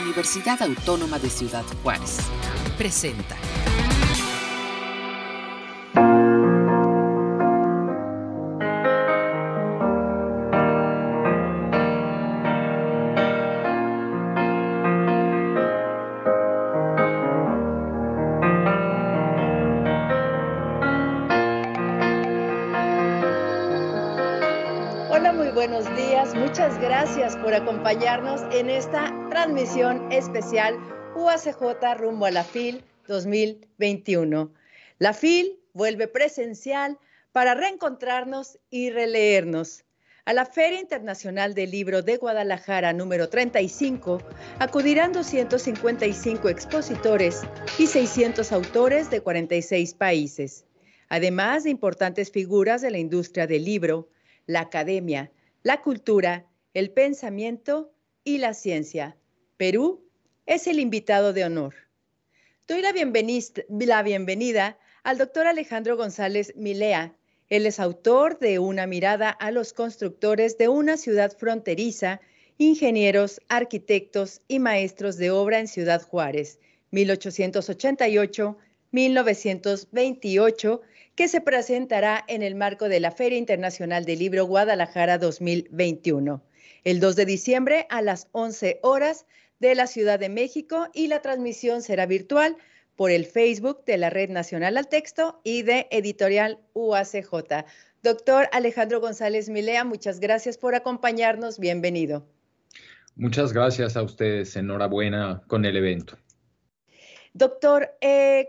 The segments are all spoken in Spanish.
Universidad Autónoma de Ciudad Juárez. Presenta. muchas gracias por acompañarnos en esta transmisión especial UACJ rumbo a la FIL 2021. La FIL vuelve presencial para reencontrarnos y releernos. A la Feria Internacional del Libro de Guadalajara número 35 acudirán 255 expositores y 600 autores de 46 países, además de importantes figuras de la industria del libro, la academia, la cultura, el pensamiento y la ciencia. Perú es el invitado de honor. Doy la, bienvenida al doctor Alejandro González Milea. Él es autor de Una mirada a los constructores de una ciudad fronteriza, ingenieros, arquitectos y maestros de obra en Ciudad Juárez, 1888-1928 que se presentará en el marco de la Feria Internacional del Libro Guadalajara 2021, el 2 de diciembre a las 11 horas de la Ciudad de México y la transmisión será virtual por el Facebook de la Red Nacional al Texto y de Editorial UACJ. Doctor Alejandro González Milea, muchas gracias por acompañarnos. Bienvenido. Muchas gracias a ustedes. Enhorabuena con el evento. Doctor, eh,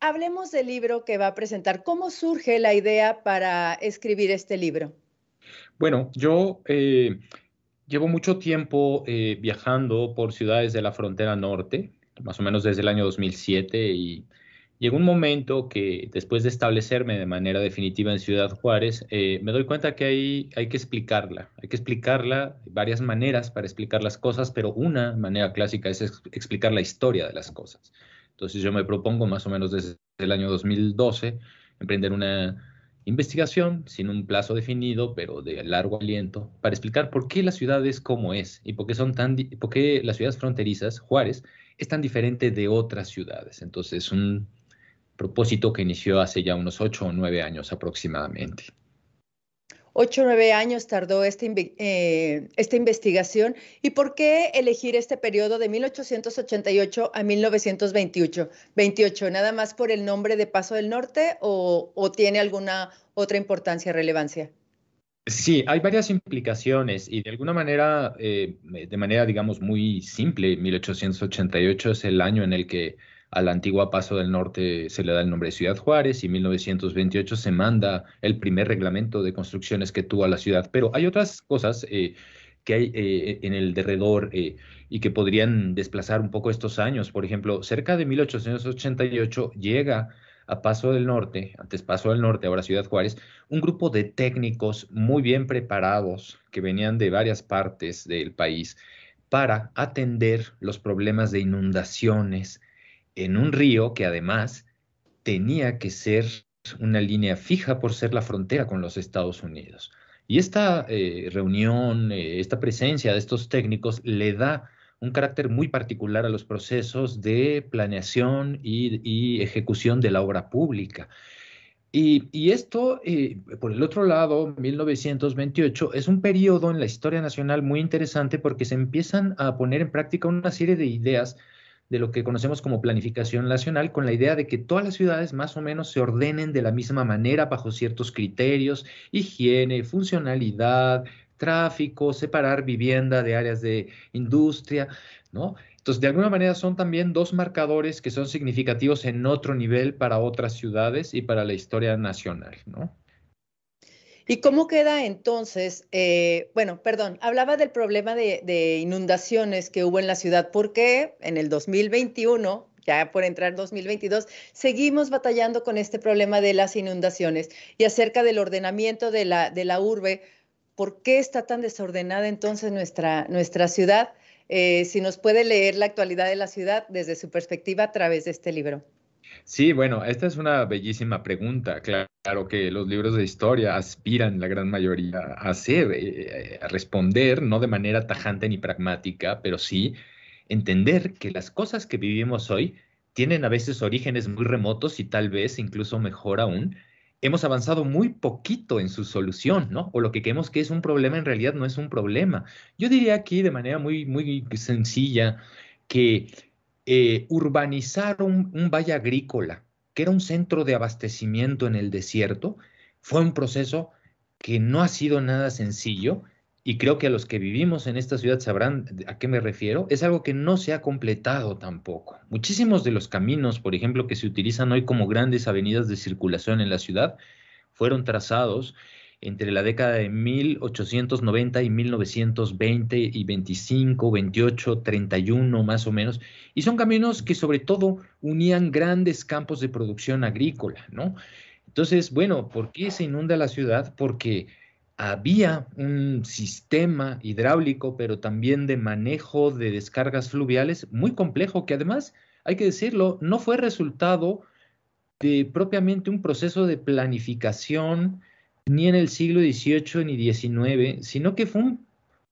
hablemos del libro que va a presentar. ¿Cómo surge la idea para escribir este libro? Bueno, yo eh, llevo mucho tiempo eh, viajando por ciudades de la frontera norte, más o menos desde el año 2007, y llegó un momento que después de establecerme de manera definitiva en Ciudad Juárez, eh, me doy cuenta que hay, hay que explicarla. Hay que explicarla, varias maneras para explicar las cosas, pero una manera clásica es explicar la historia de las cosas. Entonces yo me propongo más o menos desde el año 2012 emprender una investigación sin un plazo definido, pero de largo aliento, para explicar por qué la ciudad es como es y por qué, son tan, por qué las ciudades fronterizas, Juárez, es tan diferente de otras ciudades. Entonces, un propósito que inició hace ya unos ocho o nueve años aproximadamente. Ocho o nueve años tardó esta, eh, esta investigación. ¿Y por qué elegir este periodo de 1888 a 1928? 28, ¿Nada más por el nombre de Paso del Norte o, tiene alguna otra importancia, relevancia? Sí, hay varias implicaciones y de alguna manera, eh, de manera digamos muy simple, 1888 es el año en el que a la antigua Paso del Norte se le da el nombre de Ciudad Juárez y en 1928 se manda el primer reglamento de construcciones que tuvo a la ciudad. Pero hay otras cosas eh, que hay eh, en el derredor eh, y que podrían desplazar un poco estos años. Por ejemplo, cerca de 1888 llega a Paso del Norte, antes Paso del Norte, ahora Ciudad Juárez, un grupo de técnicos muy bien preparados que venían de varias partes del país para atender los problemas de inundaciones, en un río que además tenía que ser una línea fija por ser la frontera con los Estados Unidos. Y esta eh, reunión, eh, esta presencia de estos técnicos le da un carácter muy particular a los procesos de planeación y, ejecución de la obra pública. Y, esto, eh, por el otro lado, 1928, es un periodo en la historia nacional muy interesante porque se empiezan a poner en práctica una serie de ideas de lo que conocemos como planificación nacional, con la idea de que todas las ciudades más o menos se ordenen de la misma manera bajo ciertos criterios, higiene, funcionalidad, tráfico, separar vivienda de áreas de industria, ¿no? Entonces, de alguna manera son también dos marcadores que son significativos en otro nivel para otras ciudades y para la historia nacional, ¿no? ¿Y cómo queda entonces? Eh, bueno, perdón, hablaba del problema de, inundaciones que hubo en la ciudad, porque en el 2021, ya por entrar en 2022, seguimos batallando con este problema de las inundaciones y acerca del ordenamiento de la, urbe. ¿Por qué está tan desordenada entonces nuestra, nuestra ciudad? Eh, si nos puede leer la actualidad de la ciudad desde su perspectiva a través de este libro. Sí, bueno, esta es una bellísima pregunta. Claro que los libros de historia aspiran la gran mayoría a hacer, eh, a responder, no de manera tajante ni pragmática, pero sí entender que las cosas que vivimos hoy tienen a veces orígenes muy remotos y tal vez incluso mejor aún, hemos avanzado muy poquito en su solución, ¿no? O lo que creemos que es un problema en realidad no es un problema. Yo diría aquí de manera muy, muy sencilla que eh, urbanizar un, un valle agrícola, que era un centro de abastecimiento en el desierto, fue un proceso que no ha sido nada sencillo y creo que a los que vivimos en esta ciudad sabrán a qué me refiero, es algo que no se ha completado tampoco. Muchísimos de los caminos, por ejemplo, que se utilizan hoy como grandes avenidas de circulación en la ciudad, fueron trazados entre la década de 1890 y 1920 y 25, 28, 31 más o menos, y son caminos que sobre todo unían grandes campos de producción agrícola, ¿no? Entonces, bueno, ¿por qué se inunda la ciudad? Porque había un sistema hidráulico, pero también de manejo de descargas fluviales muy complejo, que además, hay que decirlo, no fue resultado de propiamente un proceso de planificación ni en el siglo XVIII ni XIX, sino que fue un,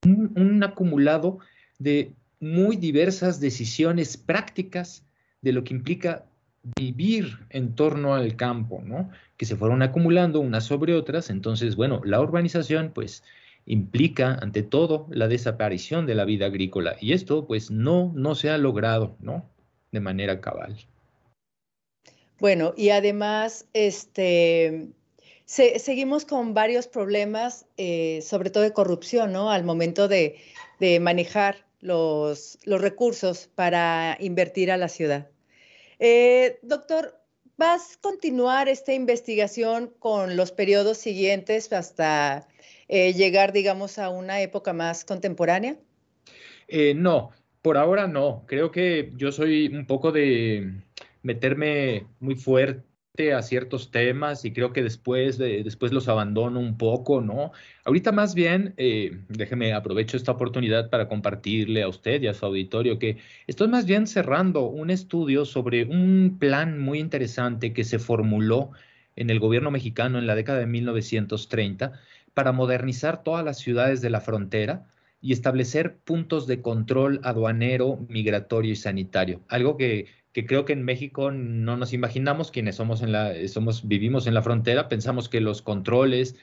un acumulado de muy diversas decisiones prácticas de lo que implica vivir en torno al campo, ¿no? Que se fueron acumulando unas sobre otras. Entonces, bueno, la urbanización, pues, implica, ante todo, la desaparición de la vida agrícola. Y esto, pues, no, no se ha logrado, ¿no? De manera cabal. Bueno, y además, este, seguimos con varios problemas, eh, sobre todo de corrupción, ¿no? Al momento de, manejar los, recursos para invertir a la ciudad. Eh, doctor, ¿vas a continuar esta investigación con los periodos siguientes hasta eh, llegar, digamos, a una época más contemporánea? No, por ahora no. Creo que yo soy un poco de meterme muy fuerte a ciertos temas y creo que después, después los abandono un poco, ¿no? Ahorita más bien, eh, déjeme aprovecho esta oportunidad para compartirle a usted y a su auditorio que estoy más bien cerrando un estudio sobre un plan muy interesante que se formuló en el gobierno mexicano en la década de 1930 para modernizar todas las ciudades de la frontera y establecer puntos de control aduanero, migratorio y sanitario, algo que que creo que en México no nos imaginamos quienes somos en la, somos, vivimos en la frontera, pensamos que los controles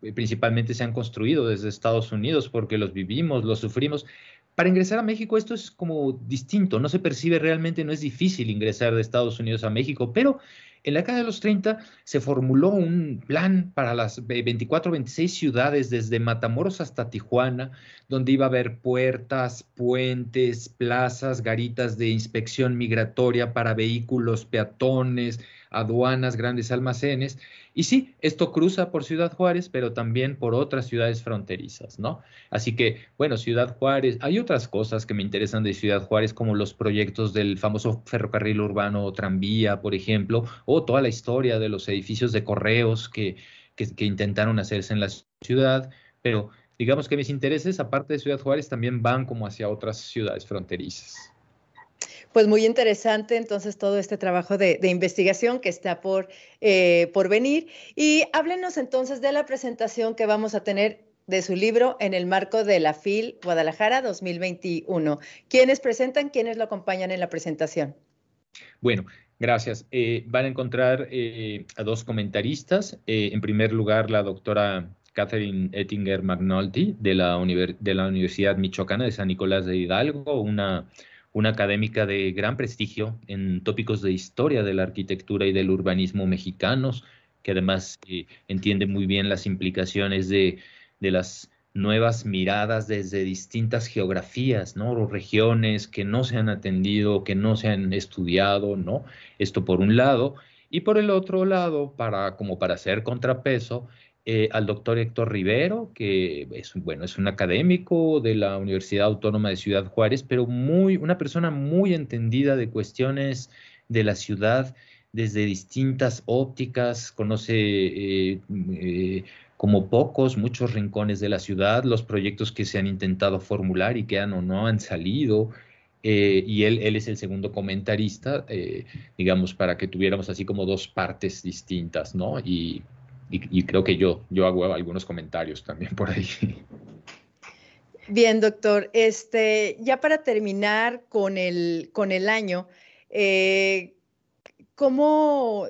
eh, principalmente se han construido desde Estados Unidos porque los vivimos, los sufrimos. Para ingresar a México esto es como distinto, no se percibe realmente, no es difícil ingresar de Estados Unidos a México, pero en la década de los 30 se formuló un plan para las 24 26 ciudades desde Matamoros hasta Tijuana, donde iba a haber puertas, puentes, plazas, garitas de inspección migratoria para vehículos peatones, aduanas, grandes almacenes. Y sí, esto cruza por Ciudad Juárez, pero también por otras ciudades fronterizas, ¿no? Así que, bueno, Ciudad Juárez, hay otras cosas que me interesan de Ciudad Juárez, como los proyectos del famoso ferrocarril urbano o tranvía, por ejemplo, o toda la historia de los edificios de correos que, que, que intentaron hacerse en la ciudad, pero digamos que mis intereses, aparte de Ciudad Juárez, también van como hacia otras ciudades fronterizas. Pues muy interesante entonces todo este trabajo de, investigación que está por, eh, por venir. Y háblenos entonces de la presentación que vamos a tener de su libro en el marco de la FIL Guadalajara 2021. ¿Quiénes presentan? ¿Quiénes lo acompañan en la presentación? Bueno, gracias. Eh, van a encontrar eh, a dos comentaristas. en primer lugar, la doctora Catherine Ettinger McNulty de la, de la Universidad Michoacana de San Nicolás de Hidalgo, una una académica de gran prestigio en tópicos de historia de la arquitectura y del urbanismo mexicanos, que además eh, entiende muy bien las implicaciones de, las nuevas miradas desde distintas geografías, ¿no? O regiones que no se han atendido, que no se han estudiado, ¿no? Esto por un lado. Y por el otro lado, para, como para hacer contrapeso, eh, al doctor Héctor Rivero, que es, bueno, es un académico de la Universidad Autónoma de Ciudad Juárez, pero muy, una persona muy entendida de cuestiones de la ciudad desde distintas ópticas, conoce eh, eh, como pocos, muchos rincones de la ciudad, los proyectos que se han intentado formular y que han o no han salido. y él, él es el segundo comentarista, digamos, para que tuviéramos así como dos partes distintas, ¿no? Y y, creo que yo, yo hago algunos comentarios también por ahí. Bien, doctor. Este, ya para terminar con el, con el año, eh, ¿cómo,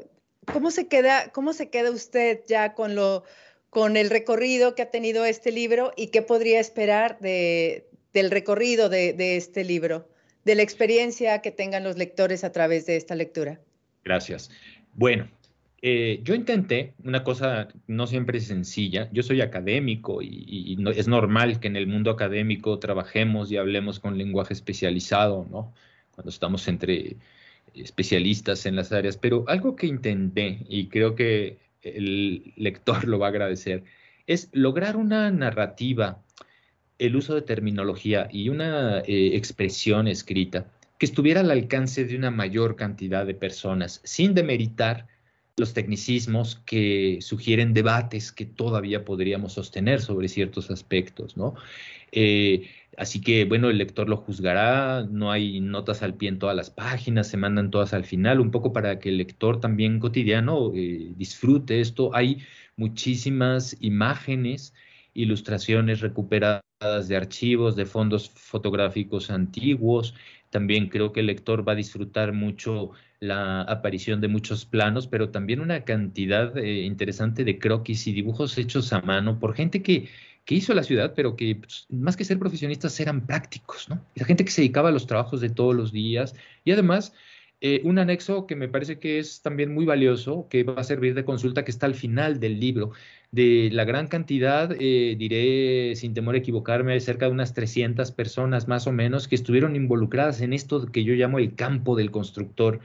cómo, se queda, ¿cómo se queda usted ya con, lo, con el recorrido que ha tenido este libro y qué podría esperar de, del recorrido de, de este libro, de la experiencia que tengan los lectores a través de esta lectura? Gracias. Bueno, eh, yo intenté una cosa no siempre sencilla. Yo soy académico y, es normal que en el mundo académico trabajemos y hablemos con lenguaje especializado, ¿no? Cuando estamos entre especialistas en las áreas. Pero algo que intenté y creo que el lector lo va a agradecer es lograr una narrativa, el uso de terminología y una eh, expresión escrita que estuviera al alcance de una mayor cantidad de personas, sin demeritar los tecnicismos que sugieren debates que todavía podríamos sostener sobre ciertos aspectos, ¿no? Eh, así que, bueno, el lector lo juzgará, no hay notas al pie en todas las páginas, se mandan todas al final, un poco para que el lector también cotidiano eh, disfrute esto. Hay muchísimas imágenes, ilustraciones recuperadas de archivos, de fondos fotográficos antiguos. También creo que el lector va a disfrutar mucho la aparición de muchos planos, pero también una cantidad eh, interesante de croquis y dibujos hechos a mano por gente que, que hizo la ciudad, pero que pues, más que ser profesionistas eran prácticos, ¿no? La gente que se dedicaba a los trabajos de todos los días y además eh, un anexo que me parece que es también muy valioso, que va a servir de consulta, que está al final del libro, de la gran cantidad, eh, diré sin temor a equivocarme, cerca de unas 300 personas más o menos que estuvieron involucradas en esto que yo llamo el campo del constructor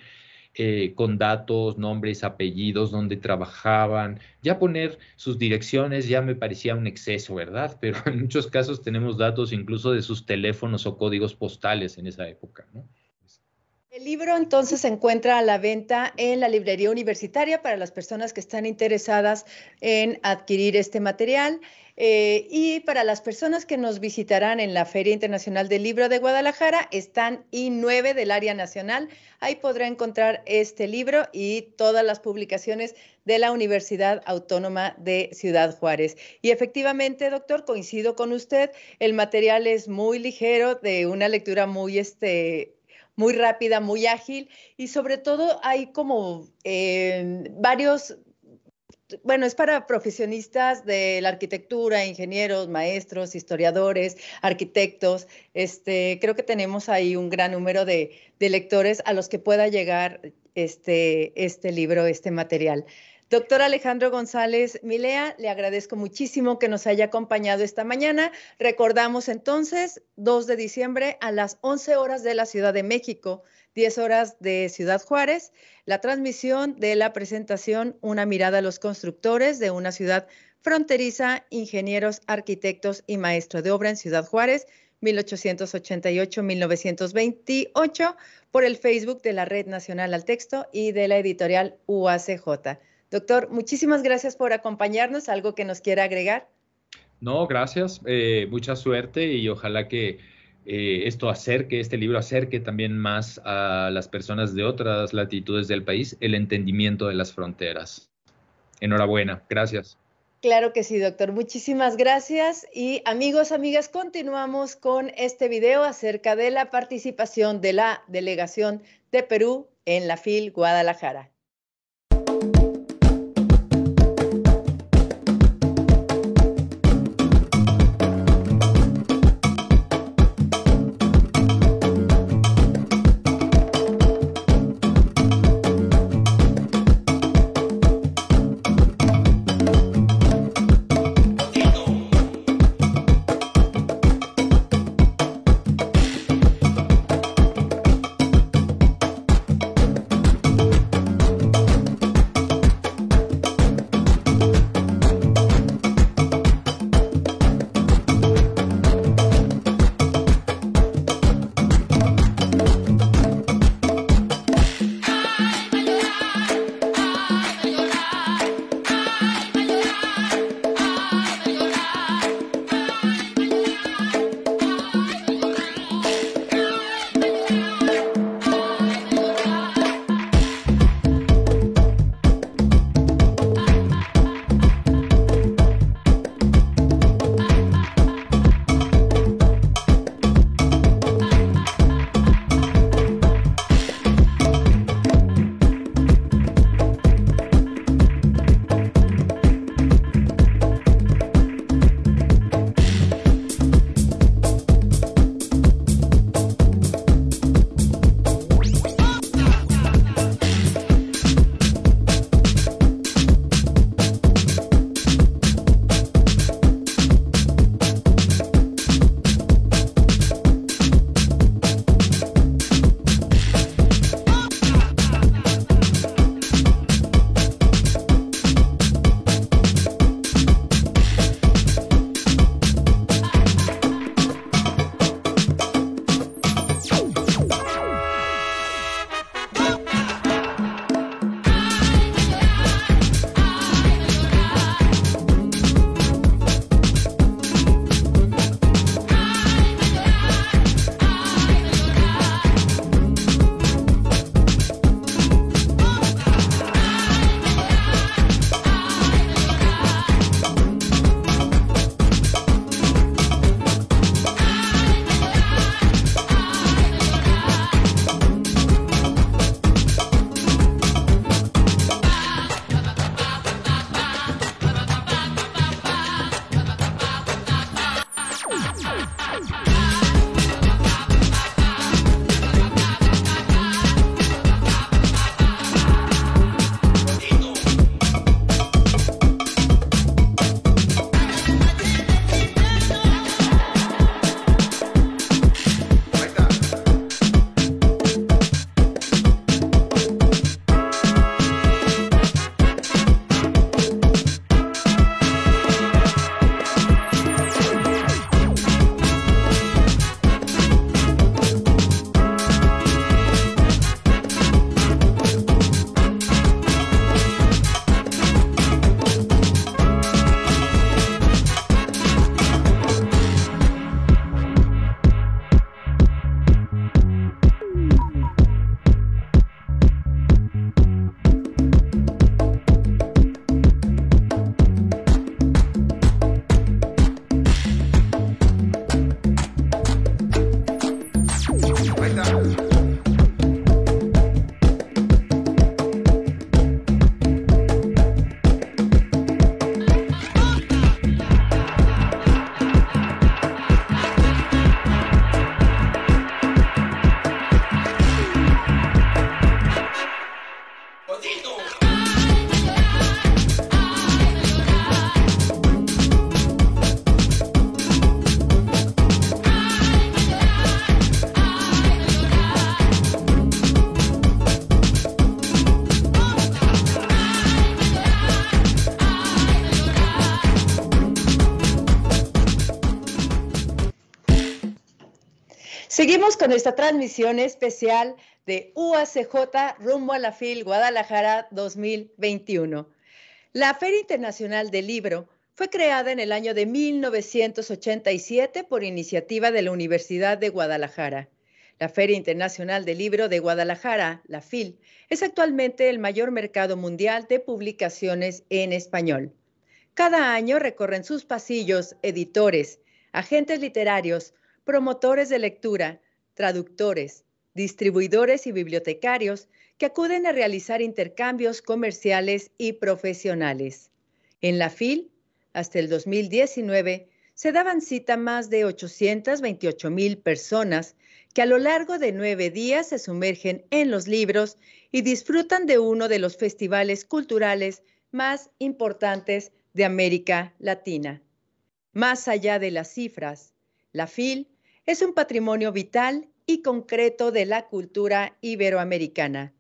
eh, con datos, nombres, apellidos, donde trabajaban. Ya poner sus direcciones ya me parecía un exceso, ¿verdad? Pero en muchos casos tenemos datos incluso de sus teléfonos o códigos postales en esa época, ¿no? El libro entonces se encuentra a la venta en la librería universitaria para las personas que están interesadas en adquirir este material. Eh, y para las personas que nos visitarán en la Feria Internacional del Libro de Guadalajara, están I9 del área nacional. Ahí podrá encontrar este libro y todas las publicaciones de la Universidad Autónoma de Ciudad Juárez. Y efectivamente, doctor, coincido con usted, el material es muy ligero, de una lectura muy este, muy rápida, muy ágil y sobre todo hay como eh, varios bueno, es para profesionistas de la arquitectura, ingenieros, maestros, historiadores, arquitectos. Este, creo que tenemos ahí un gran número de, lectores a los que pueda llegar este, este libro, este material. Doctor Alejandro González Milea, le agradezco muchísimo que nos haya acompañado esta mañana. Recordamos entonces, 2 de diciembre a las 11 horas de la Ciudad de México, 10 horas de Ciudad Juárez, la transmisión de la presentación Una mirada a los constructores de una ciudad fronteriza, ingenieros, arquitectos y maestro de obra en Ciudad Juárez, 1888-1928, por el Facebook de la Red Nacional al Texto y de la editorial UACJ. Doctor, muchísimas gracias por acompañarnos. ¿Algo que nos quiera agregar? No, gracias. Eh, mucha suerte y ojalá que eh, esto acerque, este libro acerque también más a las personas de otras latitudes del país el entendimiento de las fronteras. Enhorabuena. Gracias. Claro que sí, doctor. Muchísimas gracias. Y amigos, amigas, continuamos con este video acerca de la participación de la delegación de Perú en la FIL Guadalajara. Seguimos con esta transmisión especial de UACJ rumbo a la FIL Guadalajara 2021. La Feria Internacional del Libro fue creada en el año de 1987 por iniciativa de la Universidad de Guadalajara. La Feria Internacional del Libro de Guadalajara, la FIL, es actualmente el mayor mercado mundial de publicaciones en español. Cada año recorren sus pasillos editores, agentes literarios, promotores de lectura, traductores, distribuidores y bibliotecarios que acuden a realizar intercambios comerciales y profesionales. En la FIL, hasta el 2019, se daban cita más de 828 mil personas que a lo largo de nueve días se sumergen en los libros y disfrutan de uno de los festivales culturales más importantes de América Latina. Más allá de las cifras, la FIL es un patrimonio vital y concreto de la cultura iberoamericana,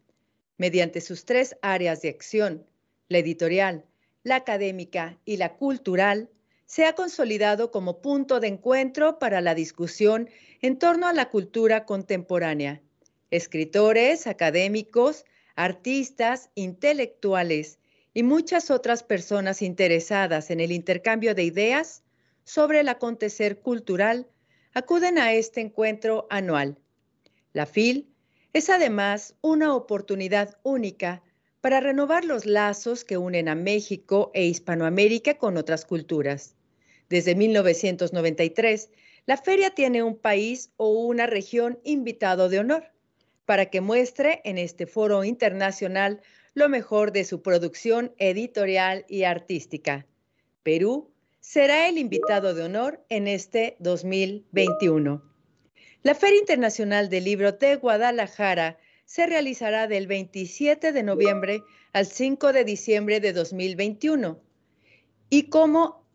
mediante sus tres áreas de acción, la editorial, la académica y la cultural, se ha consolidado como punto de encuentro para la discusión en torno a la cultura contemporánea. Escritores, académicos, artistas, intelectuales y muchas otras personas interesadas en el intercambio de ideas sobre el acontecer cultural acuden a este encuentro anual. La FIL es además una oportunidad única para renovar los lazos que unen a México e Hispanoamérica con otras culturas. Desde 1993, la feria tiene un país o una región invitado de honor para que muestre en este foro internacional lo mejor de su producción editorial y artística. Perú será el invitado de honor en este 2021. La Feria Internacional del Libro de Guadalajara se realizará del 27 de noviembre al 5 de diciembre de 2021 y como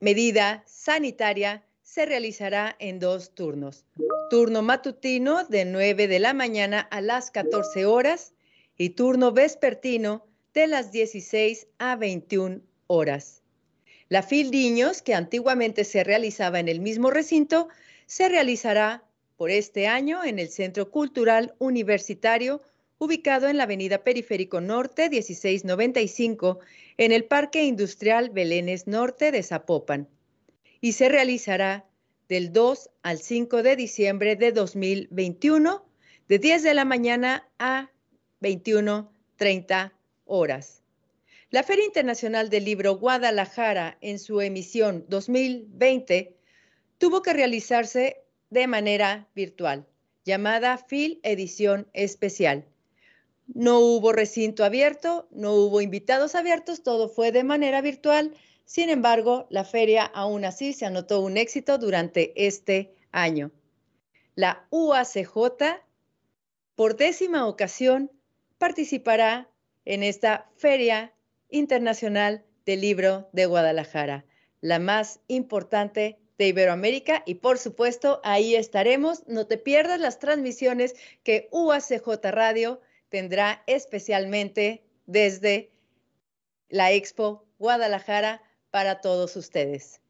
medida sanitaria se realizará en dos turnos. Turno matutino de 9 de la mañana a las 14 horas y turno vespertino de las 16 a 21 horas. La Fildiños, que antiguamente se realizaba en el mismo recinto, se realizará por este año en el Centro Cultural Universitario, ubicado en la Avenida Periférico Norte 1695, en el Parque Industrial Belénes Norte de Zapopan, y se realizará del 2 al 5 de diciembre de 2021, de 10 de la mañana a 21.30 horas. La Feria Internacional del Libro Guadalajara, en su emisión 2020, tuvo que realizarse de manera virtual, llamada FIL Edición Especial. No hubo recinto abierto, no hubo invitados abiertos, todo fue de manera virtual. Sin embargo, la feria aún así se anotó un éxito durante este año. La UACJ, por décima ocasión, participará en esta Feria Internacional del Libro de Guadalajara, la más importante de Iberoamérica y por supuesto ahí estaremos. No te pierdas las transmisiones que UACJ Radio tendrá especialmente desde la Expo Guadalajara para todos ustedes.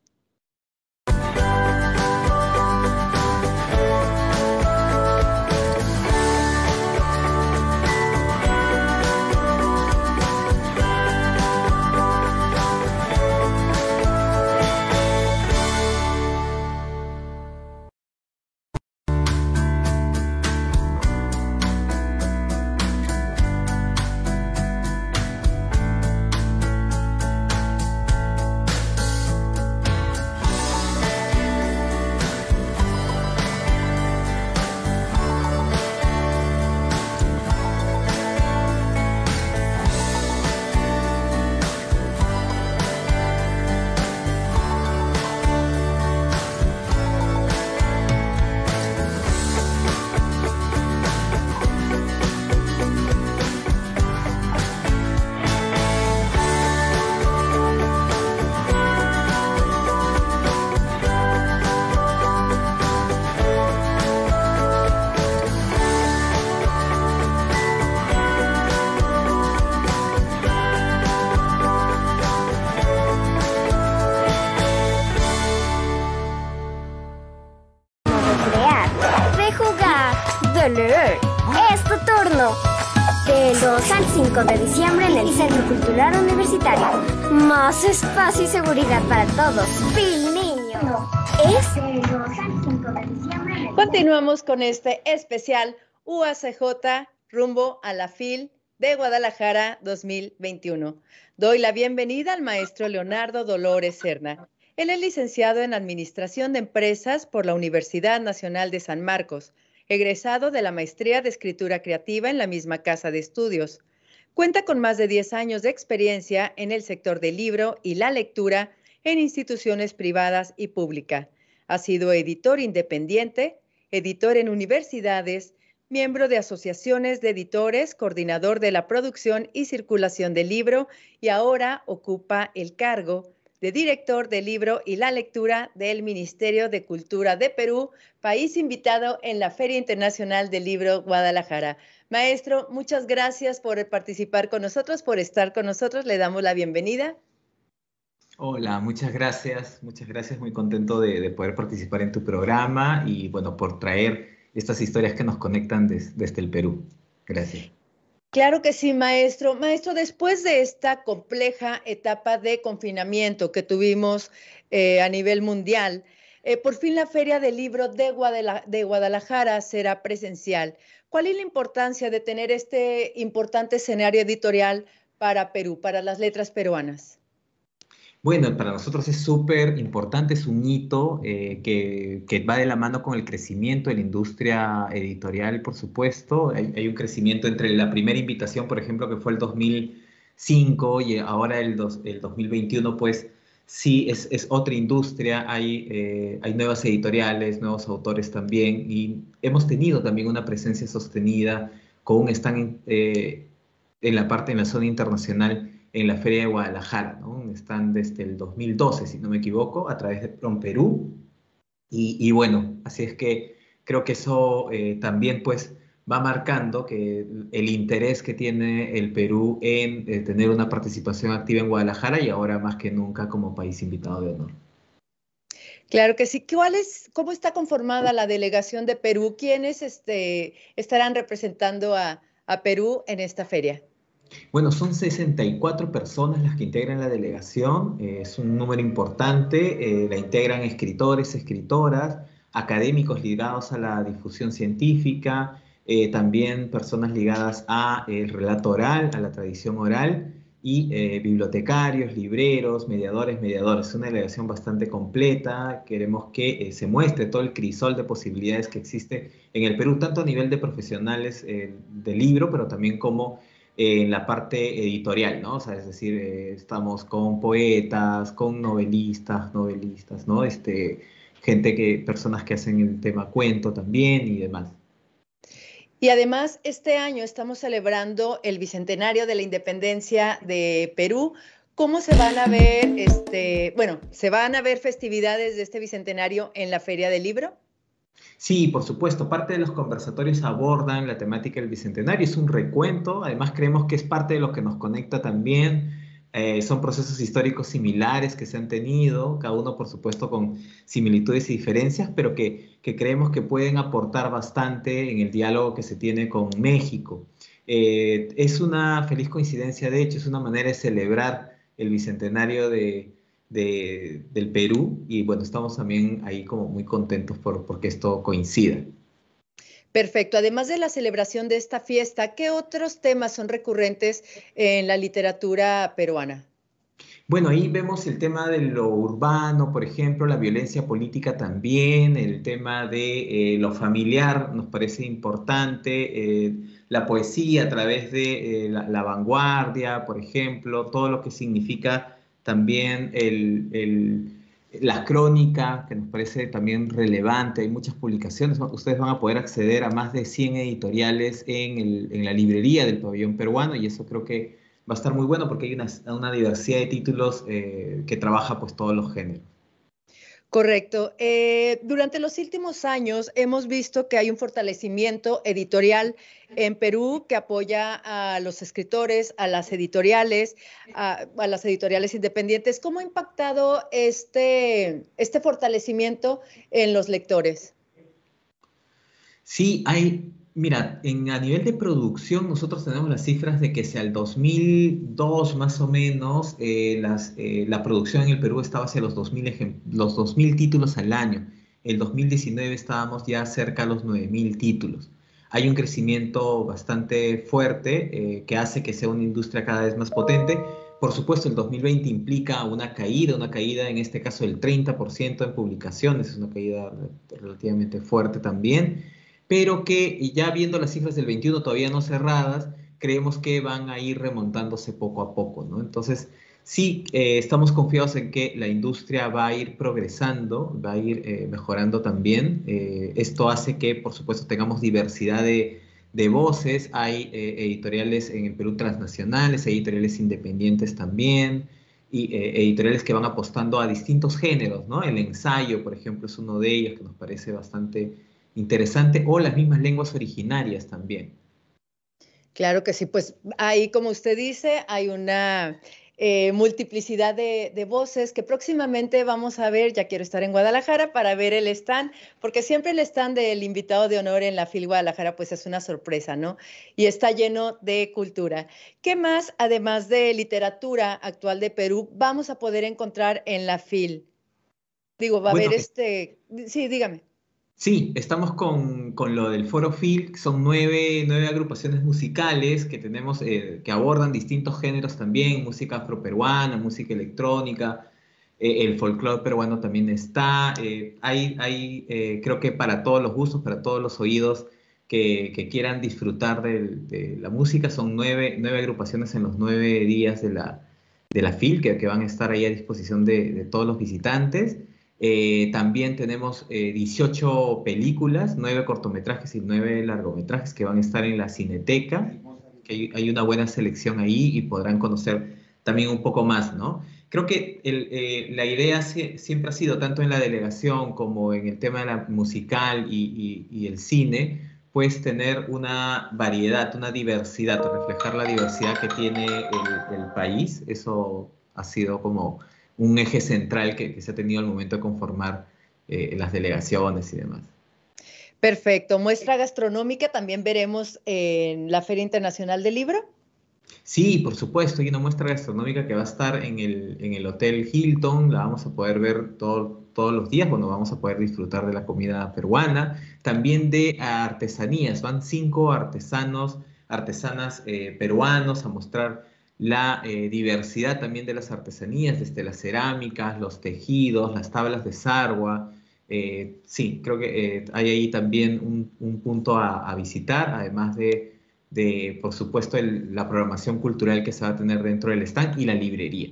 Más espacio y seguridad para todos. Fin Niño. Es del 2 al 5 de diciembre. Continuamos con este especial UACJ rumbo a la FIL de Guadalajara 2021. Doy la bienvenida al maestro Leonardo Dolores Serna. Él es licenciado en Administración de Empresas por la Universidad Nacional de San Marcos, egresado de la Maestría de Escritura Creativa en la misma casa de estudios. Cuenta con más de 10 años de experiencia en el sector del libro y la lectura en instituciones privadas y públicas. Ha sido editor independiente, editor en universidades, miembro de asociaciones de editores, coordinador de la producción y circulación del libro y ahora ocupa el cargo de director del libro y la lectura del Ministerio de Cultura de Perú, país invitado en la Feria Internacional del Libro Guadalajara. Maestro, muchas gracias por participar con nosotros, por estar con nosotros. Le damos la bienvenida. Hola, muchas gracias, muchas gracias, muy contento de, de poder participar en tu programa y bueno, por traer estas historias que nos conectan desde el Perú. Gracias. Claro que sí, maestro. Maestro, después de esta compleja etapa de confinamiento que tuvimos eh, a nivel mundial, eh, por fin la Feria del Libro de, de Guadalajara será presencial. ¿Cuál es la importancia de tener este importante escenario editorial para Perú, para las letras peruanas? Bueno, para nosotros es súper importante, es un hito eh, que, va de la mano con el crecimiento de la industria editorial, por supuesto. Hay, un crecimiento entre la primera invitación, por ejemplo, que fue el 2005 y ahora el, el 2021, pues sí, es, otra industria, hay, eh, hay nuevas editoriales, nuevos autores también, y hemos tenido también una presencia sostenida con un stand eh, en la parte, en la zona internacional en la Feria de Guadalajara, ¿no? Están desde el 2012, si no me equivoco, a través de Prom Perú. Y, bueno, así es que creo que eso eh, también pues va marcando que el interés que tiene el Perú en eh, tener una participación activa en Guadalajara y ahora más que nunca como país invitado de honor. Claro que sí. ¿Cuál es, ¿Cómo está conformada la delegación de Perú? ¿Quiénes este, estarán representando a, a Perú en esta feria? Bueno, son 64 personas las que integran la delegación, eh, es un número importante, eh, la integran escritores, escritoras, académicos ligados a la difusión científica, eh, también personas ligadas al relato oral, a la tradición oral, y bibliotecarios, libreros, mediadores, mediadores. Es una delegación bastante completa, queremos que se muestre todo el crisol de posibilidades que existe en el Perú, tanto a nivel de profesionales del libro, pero también como en la parte editorial, ¿no? O sea, es decir, eh, estamos con poetas, con novelistas, novelistas, ¿no? Este, gente que, personas que hacen el tema cuento también y demás. Y además, este año estamos celebrando el bicentenario de la independencia de Perú. ¿Cómo se van a ver, este, bueno, se van a ver festividades de este bicentenario en la Feria del Libro? Sí, por supuesto, parte de los conversatorios abordan la temática del Bicentenario, es un recuento, además creemos que es parte de lo que nos conecta también, eh, son procesos históricos similares que se han tenido, cada uno por supuesto con similitudes y diferencias, pero que, creemos que pueden aportar bastante en el diálogo que se tiene con México. Eh, es una feliz coincidencia, de hecho, es una manera de celebrar el Bicentenario de, del Perú y bueno, estamos también ahí como muy contentos por porque esto coincida. Perfecto. Además de la celebración de esta fiesta, ¿qué otros temas son recurrentes en la literatura peruana? Bueno, ahí vemos el tema de lo urbano, por ejemplo, la violencia política también, el tema de eh, lo familiar nos parece importante, eh, la poesía a través de eh, la, vanguardia, por ejemplo, todo lo que significa también el, la crónica, que nos parece también relevante, hay muchas publicaciones, ustedes van a poder acceder a más de 100 editoriales en, la librería del pabellón peruano y eso creo que va a estar muy bueno porque hay una, diversidad de títulos eh, que trabaja pues todos los géneros. Correcto. Eh, durante los últimos años hemos visto que hay un fortalecimiento editorial en Perú que apoya a los escritores, a las editoriales, a, las editoriales independientes. ¿Cómo ha impactado este, este fortalecimiento en los lectores? Sí, hay Mira, en, a nivel de producción nosotros tenemos las cifras de que sea el 2002 más o menos, eh, las, eh, la producción en el Perú estaba hacia los 2000, los 2000 títulos al año. El 2019 estábamos ya cerca a los 9000 títulos. Hay un crecimiento bastante fuerte eh, que hace que sea una industria cada vez más potente. Por supuesto, el 2020 implica una caída, una caída en este caso del 30% en publicaciones, es una caída relativamente fuerte también pero que ya viendo las cifras del 21 todavía no cerradas, creemos que van a ir remontándose poco a poco, ¿no? Entonces, sí, eh, estamos confiados en que la industria va a ir progresando, va a ir eh, mejorando también. Eh, esto hace que, por supuesto, tengamos diversidad de, de voces. Hay editoriales en el Perú transnacionales, editoriales independientes también, y editoriales que van apostando a distintos géneros, ¿no? El ensayo, por ejemplo, es uno de ellos que nos parece bastante interesante o las mismas lenguas originarias también. Claro que sí, pues ahí, como usted dice, hay una eh, multiplicidad de, voces que próximamente vamos a ver, ya quiero estar en Guadalajara para ver el stand, porque siempre el stand del invitado de honor en la FIL Guadalajara pues es una sorpresa, ¿no? Y está lleno de cultura. ¿Qué más, además de literatura actual de Perú, vamos a poder encontrar en la FIL? Digo, va a haber este... Sí, dígame. Sí, estamos con, lo del Foro Field, son nueve, agrupaciones musicales que tenemos, eh, que abordan distintos géneros también, música afroperuana, música electrónica, eh, el folclore peruano también está, eh, hay, hay creo que para todos los gustos, para todos los oídos que, quieran disfrutar de, la música, son nueve, agrupaciones en los nueve días de la, de la FIL que, van a estar ahí a disposición de todos los visitantes. Eh, también tenemos 18 eh, películas, 9 cortometrajes y 9 largometrajes que van a estar en la Cineteca, que hay, una buena selección ahí y podrán conocer también un poco más, ¿no? Creo que eh, la idea siempre ha sido, tanto en la delegación como en el tema de la musical y, el cine, pues tener una variedad, una diversidad, reflejar la diversidad que tiene el país. Eso ha sido como un eje central que, se ha tenido al momento de conformar eh, las delegaciones y demás. Perfecto. Muestra gastronómica también veremos en la Feria Internacional del Libro. Sí, por supuesto, hay una muestra gastronómica que va a estar en el, en el Hotel Hilton, la vamos a poder ver todos los días, bueno, vamos a poder disfrutar de la comida peruana, también de artesanías, van cinco artesanos, artesanas eh, peruanos a mostrar la eh, diversidad también de las artesanías, desde las cerámicas, los tejidos, las tablas de sargua. Eh, sí, creo que eh, hay ahí también un, punto a, visitar, además de, por supuesto, la programación cultural que se va a tener dentro del stand y la librería.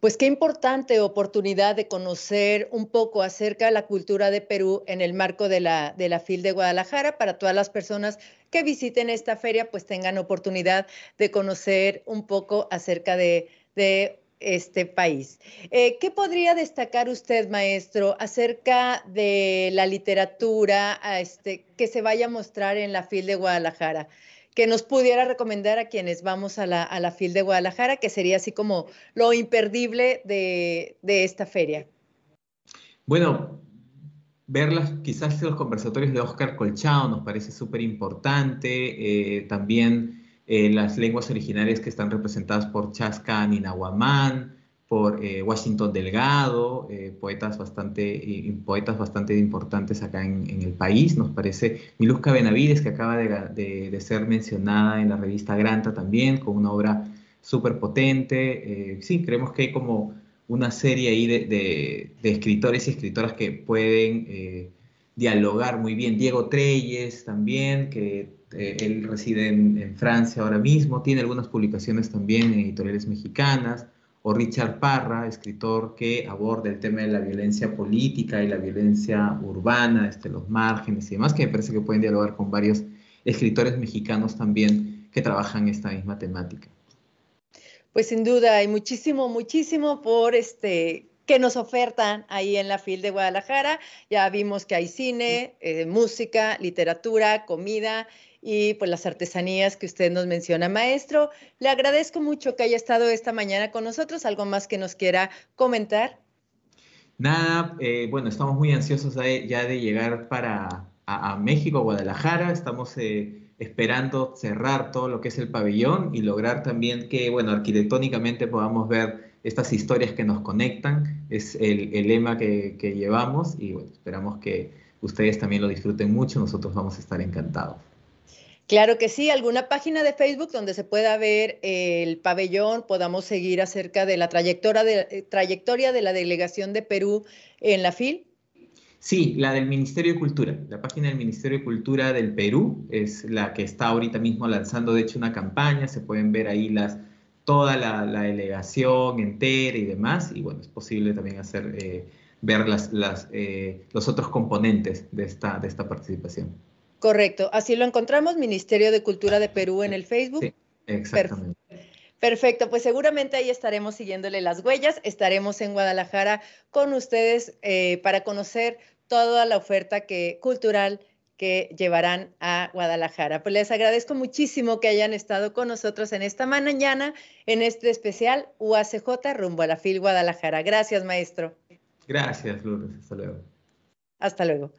Pues qué importante oportunidad de conocer un poco acerca de la cultura de Perú en el marco de la, de la FIL de Guadalajara para todas las personas que visiten esta feria, pues tengan oportunidad de conocer un poco acerca de, este país. Eh, ¿Qué podría destacar usted, maestro, acerca de la literatura este, que se vaya a mostrar en la FIL de Guadalajara? Que nos pudiera recomendar a quienes vamos a la, a FIL de Guadalajara, que sería así como lo imperdible de, esta feria? Bueno, verlas, quizás los conversatorios de Oscar Colchado nos parece súper importante, eh, también eh, las lenguas originarias que están representadas por Chasca Ninahuamán, por eh, Washington Delgado, eh, poetas, bastante, poetas bastante importantes acá en, el país. Nos parece Milusca Benavides, que acaba de, ser mencionada en la revista Granta también, con una obra súper potente. Eh, sí, creemos que hay como una serie ahí de, escritores y escritoras que pueden dialogar muy bien. Diego Treyes también, que él reside en Francia ahora mismo, tiene algunas publicaciones también en editoriales mexicanas o Richard Parra, escritor que aborda el tema de la violencia política y la violencia urbana, desde los márgenes y demás, que me parece que pueden dialogar con varios escritores mexicanos también que trabajan esta misma temática. Pues sin duda, hay muchísimo, muchísimo por este que nos ofertan ahí en la FIL de Guadalajara. Ya vimos que hay cine, eh, música, literatura, comida y pues las artesanías que usted nos menciona, maestro. Le agradezco mucho que haya estado esta mañana con nosotros. ¿Algo más que nos quiera comentar? Nada, eh, bueno, estamos muy ansiosos ya de llegar para a, México, Guadalajara. Estamos eh, esperando cerrar todo lo que es el pabellón y lograr también que, bueno, arquitectónicamente podamos ver estas historias que nos conectan. Es el, lema que, que llevamos y bueno, esperamos que ustedes también lo disfruten mucho. Nosotros vamos a estar encantados. Claro que sí, alguna página de Facebook donde se pueda ver el pabellón, podamos seguir acerca de la trayectoria de, eh, trayectoria de la delegación de Perú en la FIL. Sí, la del Ministerio de Cultura. La página del Ministerio de Cultura del Perú es la que está ahorita mismo lanzando, de hecho, una campaña. Se pueden ver ahí toda la, delegación entera y demás. Y bueno, es posible también hacer, eh, ver las, eh, los otros componentes de esta participación. Correcto, así lo encontramos, Ministerio de Cultura de Perú en el Facebook. Sí, exactamente. Perfecto, pues seguramente ahí estaremos siguiéndole las huellas, estaremos en Guadalajara con ustedes eh, para conocer toda la oferta que, cultural que llevarán a Guadalajara. Pues les agradezco muchísimo que hayan estado con nosotros en esta mañana, en este especial UACJ rumbo a la FIL Guadalajara. Gracias, maestro. Gracias, Lourdes. Hasta luego. Hasta luego.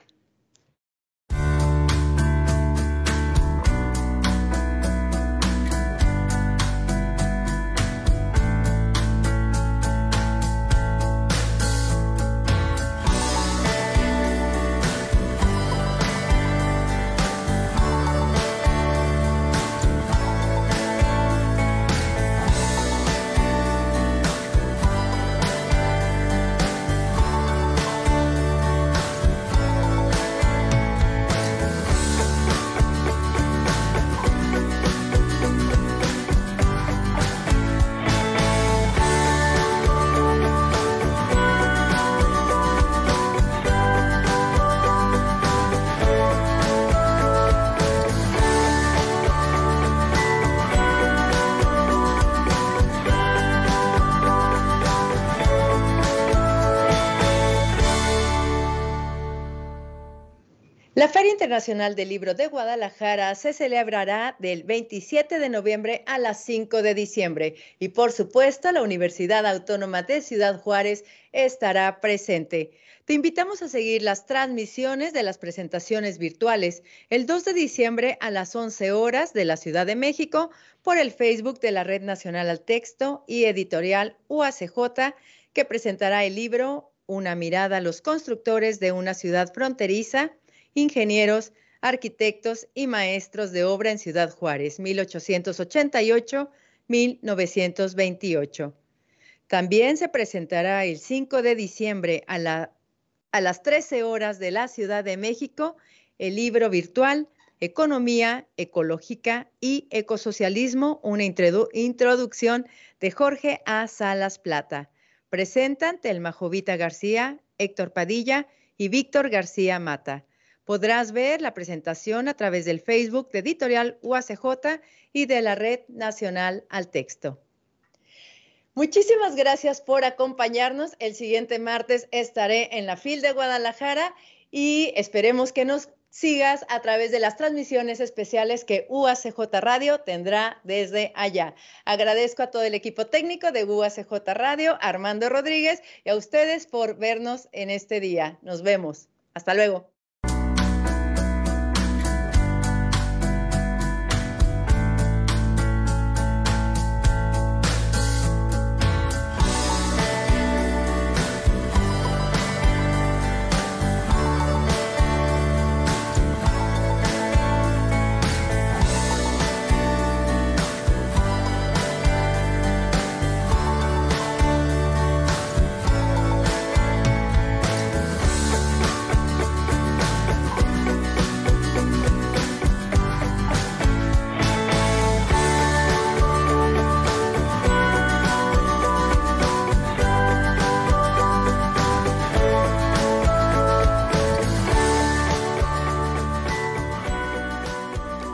Internacional del Libro de Guadalajara se celebrará del 27 de noviembre a las 5 de diciembre y por supuesto la Universidad Autónoma de Ciudad Juárez estará presente. Te invitamos a seguir las transmisiones de las presentaciones virtuales el 2 de diciembre a las 11 horas de la Ciudad de México por el Facebook de la Red Nacional al Texto y Editorial UACJ que presentará el libro Una mirada a los constructores de una ciudad fronteriza ingenieros, arquitectos y maestros de obra en Ciudad Juárez, 1888-1928. También se presentará el 5 de diciembre a, las 13 horas de la Ciudad de México el libro virtual Economía Ecológica y Ecosocialismo, una introducción de Jorge A. Salas Plata. Presentan Telma Jovita García, Héctor Padilla y Víctor García Mata. Podrás ver la presentación a través del Facebook de Editorial UACJ y de la Red Nacional al Texto. Muchísimas gracias por acompañarnos. El siguiente martes estaré en la FIL de Guadalajara y esperemos que nos sigas a través de las transmisiones especiales que UACJ Radio tendrá desde allá. Agradezco a todo el equipo técnico de UACJ Radio, Armando Rodríguez, y a ustedes por vernos en este día. Nos vemos. Hasta luego.